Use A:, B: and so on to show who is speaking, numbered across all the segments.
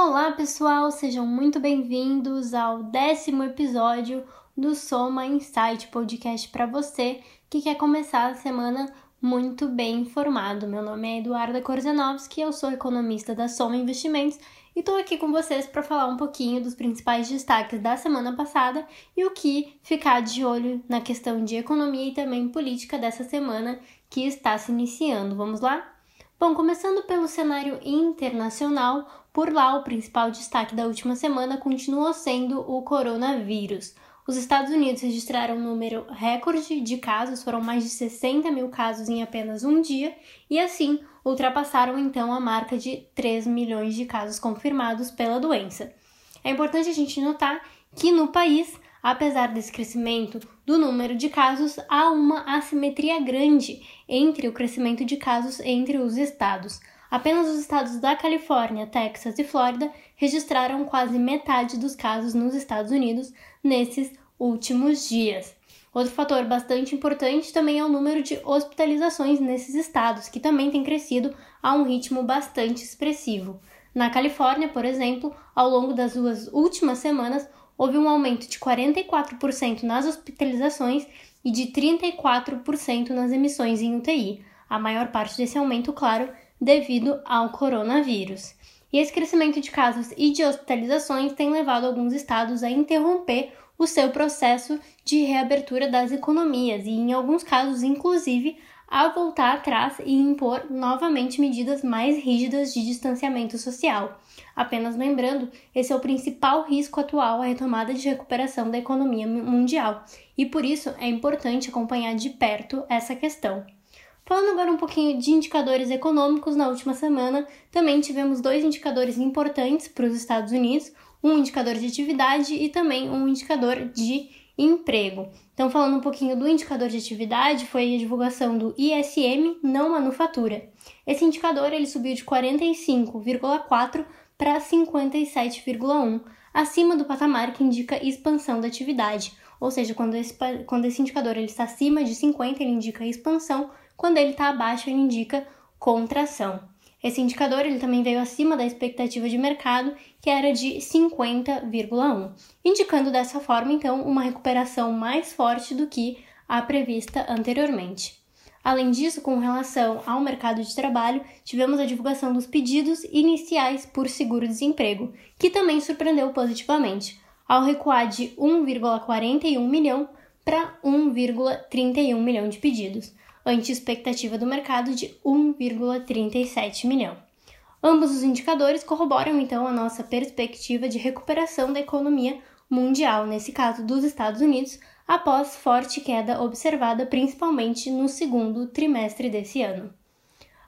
A: Olá, pessoal, sejam muito bem-vindos ao décimo episódio do Soma Insight Podcast para você que quer começar a semana muito bem informado. Meu nome é Eduarda Korzenowski, eu sou economista da Soma Investimentos e estou aqui com vocês para falar um pouquinho dos principais destaques da semana passada e o que ficar de olho na questão de economia e também política dessa semana que está se iniciando. Vamos lá? Bom, começando pelo cenário internacional, por lá o principal destaque da última semana continuou sendo o coronavírus. Os Estados Unidos registraram um número recorde de casos, foram mais de 60 mil casos em apenas um dia, e assim ultrapassaram então a marca de 3 milhões de casos confirmados pela doença. É importante a gente notar que no país Apesar desse crescimento do número de casos, há uma assimetria grande entre o crescimento de casos entre os estados. Apenas os estados da Califórnia, Texas e Flórida registraram quase metade dos casos nos Estados Unidos nesses últimos dias. Outro fator bastante importante também é o número de hospitalizações nesses estados, que também tem crescido a um ritmo bastante expressivo. Na Califórnia, por exemplo, ao longo das duas últimas semanas, houve um aumento de 44% nas hospitalizações e de 34% nas emissões em UTI. A maior parte desse aumento, claro, devido ao coronavírus. E esse crescimento de casos e de hospitalizações tem levado alguns estados a interromper o seu processo de reabertura das economias e, em alguns casos, inclusive, a voltar atrás e impor novamente medidas mais rígidas de distanciamento social. Apenas lembrando, esse é o principal risco atual à retomada de recuperação da economia mundial, e por isso é importante acompanhar de perto essa questão. Falando agora um pouquinho de indicadores econômicos, na última semana também tivemos dois indicadores importantes para os Estados Unidos: um indicador de atividade e também um indicador de emprego. Então, falando um pouquinho do indicador de atividade, foi a divulgação do ISM não manufatura. Esse indicador ele subiu de 45,4 para 57,1, acima do patamar que indica expansão da atividade. Ou seja, quando esse, quando esse indicador ele está acima de 50, ele indica expansão, quando ele está abaixo, ele indica contração. Esse indicador ele também veio acima da expectativa de mercado, que era de 50,1, indicando dessa forma então uma recuperação mais forte do que a prevista anteriormente. Além disso, com relação ao mercado de trabalho, tivemos a divulgação dos pedidos iniciais por seguro-desemprego, que também surpreendeu positivamente, ao recuar de 1,41 milhão para 1,31 milhão de pedidos, ante expectativa do mercado de 1,37 milhão. Ambos os indicadores corroboram então a nossa perspectiva de recuperação da economia mundial, nesse caso dos Estados Unidos, após forte queda observada principalmente no segundo trimestre desse ano.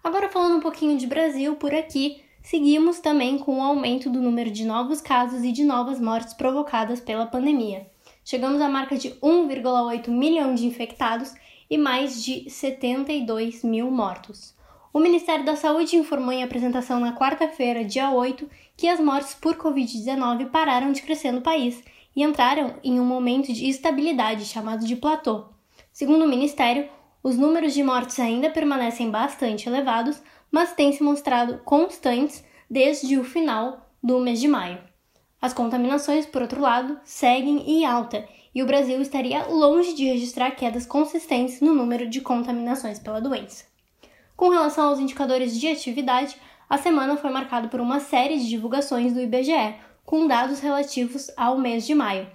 A: Agora falando um pouquinho de Brasil por aqui, seguimos também com o aumento do número de novos casos e de novas mortes provocadas pela pandemia. Chegamos à marca de 1,8 milhão de infectados e mais de 72 mil mortos. O Ministério da Saúde informou em apresentação na quarta-feira, dia 8, que as mortes por Covid-19 pararam de crescer no país e entraram em um momento de estabilidade chamado de platô. Segundo o Ministério, os números de mortes ainda permanecem bastante elevados, mas têm se mostrado constantes desde o final do mês de maio. As contaminações, por outro lado, seguem em alta e o Brasil estaria longe de registrar quedas consistentes no número de contaminações pela doença. Com relação aos indicadores de atividade, a semana foi marcada por uma série de divulgações do IBGE, com dados relativos ao mês de maio.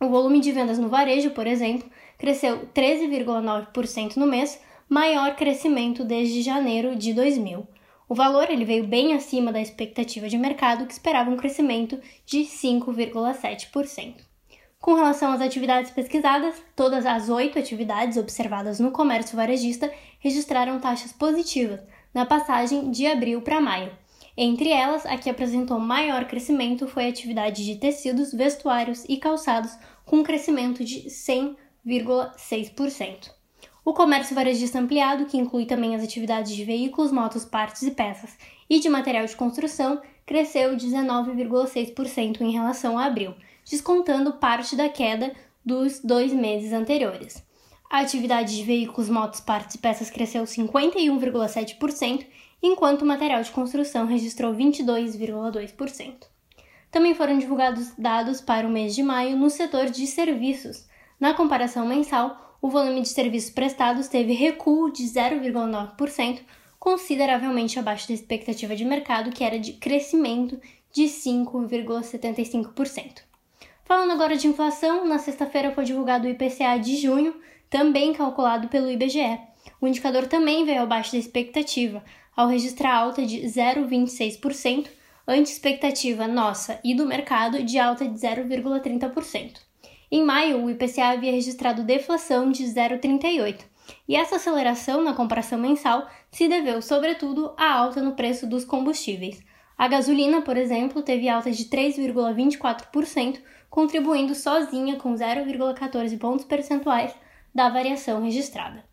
A: O volume de vendas no varejo, por exemplo, cresceu 13,9% no mês, maior crescimento desde janeiro de 2000. O valor ele veio bem acima da expectativa de mercado, que esperava um crescimento de 5,7%. Com relação às atividades pesquisadas, todas as oito atividades observadas no comércio varejista registraram taxas positivas na passagem de abril para maio. Entre elas, a que apresentou maior crescimento foi a atividade de tecidos, vestuários e calçados, com um crescimento de 100,6%. O comércio varejista ampliado, que inclui também as atividades de veículos, motos, partes e peças e de material de construção, cresceu 19,6% em relação a abril, descontando parte da queda dos dois meses anteriores. A atividade de veículos, motos, partes e peças cresceu 51,7%, enquanto o material de construção registrou 22,2%. Também foram divulgados dados para o mês de maio no setor de serviços. Na comparação mensal, o volume de serviços prestados teve recuo de 0,9%, consideravelmente abaixo da expectativa de mercado, que era de crescimento de 5,75%. Falando agora de inflação, na sexta-feira foi divulgado o IPCA de junho, também calculado pelo IBGE. O indicador também veio abaixo da expectativa, ao registrar alta de 0,26%, ante expectativa nossa e do mercado de alta de 0,30%. Em maio, o IPCA havia registrado deflação de 0,38%, e essa aceleração na comparação mensal se deveu, sobretudo, à alta no preço dos combustíveis. A gasolina, por exemplo, teve alta de 3,24%, contribuindo sozinha com 0,14 pontos percentuais da variação registrada.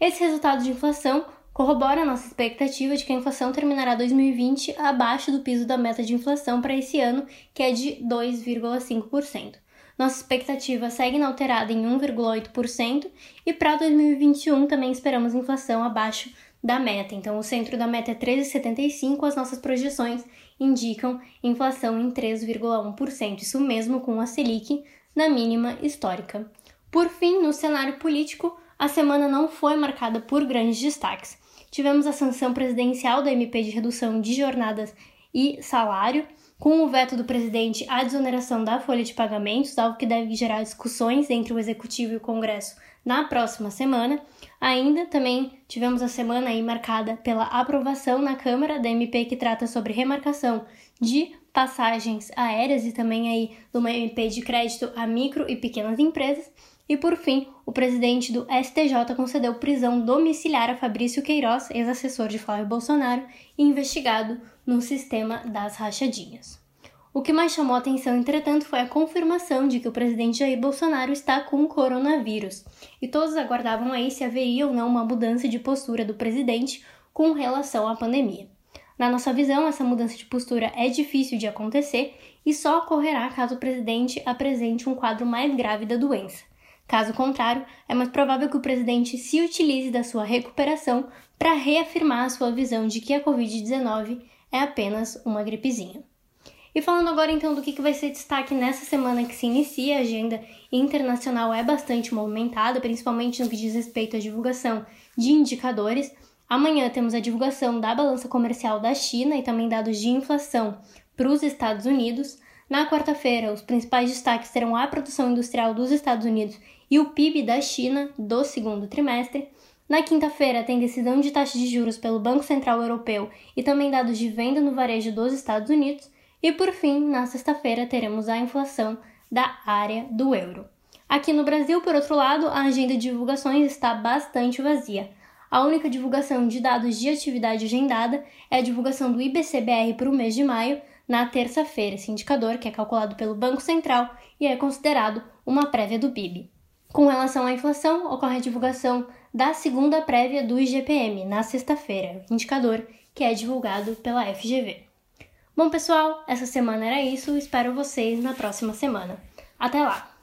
A: Esse resultado de inflação corrobora nossa expectativa de que a inflação terminará 2020 abaixo do piso da meta de inflação para esse ano, que é de 2,5%. Nossa expectativa segue inalterada em 1,8% e para 2021 também esperamos inflação abaixo da meta. Então, o centro da meta é 13,75, as nossas projeções indicam inflação em 3,1%, isso mesmo com a Selic na mínima histórica. Por fim, no cenário político, a semana não foi marcada por grandes destaques. Tivemos a sanção presidencial da MP de redução de jornadas e salário, com o veto do presidente à desoneração da folha de pagamentos, algo que deve gerar discussões entre o executivo e o Congresso na próxima semana. Ainda também tivemos a semana aí marcada pela aprovação na Câmara da MP que trata sobre remarcação de passagens aéreas e também aí de uma MP de crédito a micro e pequenas empresas. E por fim, o presidente do STJ concedeu prisão domiciliar a Fabrício Queiroz, ex-assessor de Flávio Bolsonaro, investigado no sistema das rachadinhas. O que mais chamou atenção, entretanto, foi a confirmação de que o presidente Jair Bolsonaro está com coronavírus, e todos aguardavam aí se haveria ou não uma mudança de postura do presidente com relação à pandemia. Na nossa visão, essa mudança de postura é difícil de acontecer e só ocorrerá caso o presidente apresente um quadro mais grave da doença. Caso contrário, é mais provável que o presidente se utilize da sua recuperação para reafirmar a sua visão de que a Covid-19 é apenas uma gripezinha. E falando agora então do que vai ser destaque nessa semana que se inicia, a agenda internacional é bastante movimentada, principalmente no que diz respeito à divulgação de indicadores. Amanhã temos a divulgação da balança comercial da China e também dados de inflação para os Estados Unidos. Na quarta-feira, os principais destaques serão a produção industrial dos Estados Unidos e o PIB da China do segundo trimestre. Na quinta-feira, tem decisão de taxa de juros pelo Banco Central Europeu e também dados de venda no varejo dos Estados Unidos. E por fim, na sexta-feira, teremos a inflação da área do euro. Aqui no Brasil, por outro lado, a agenda de divulgações está bastante vazia. A única divulgação de dados de atividade agendada é a divulgação do IBCBR para o mês de maio, na terça-feira, esse indicador, que é calculado pelo Banco Central e é considerado uma prévia do PIB. Com relação à inflação, ocorre a divulgação da segunda prévia do IGPM, na sexta-feira, indicador que é divulgado pela FGV. Bom, pessoal, essa semana era isso. Espero vocês na próxima semana. Até lá!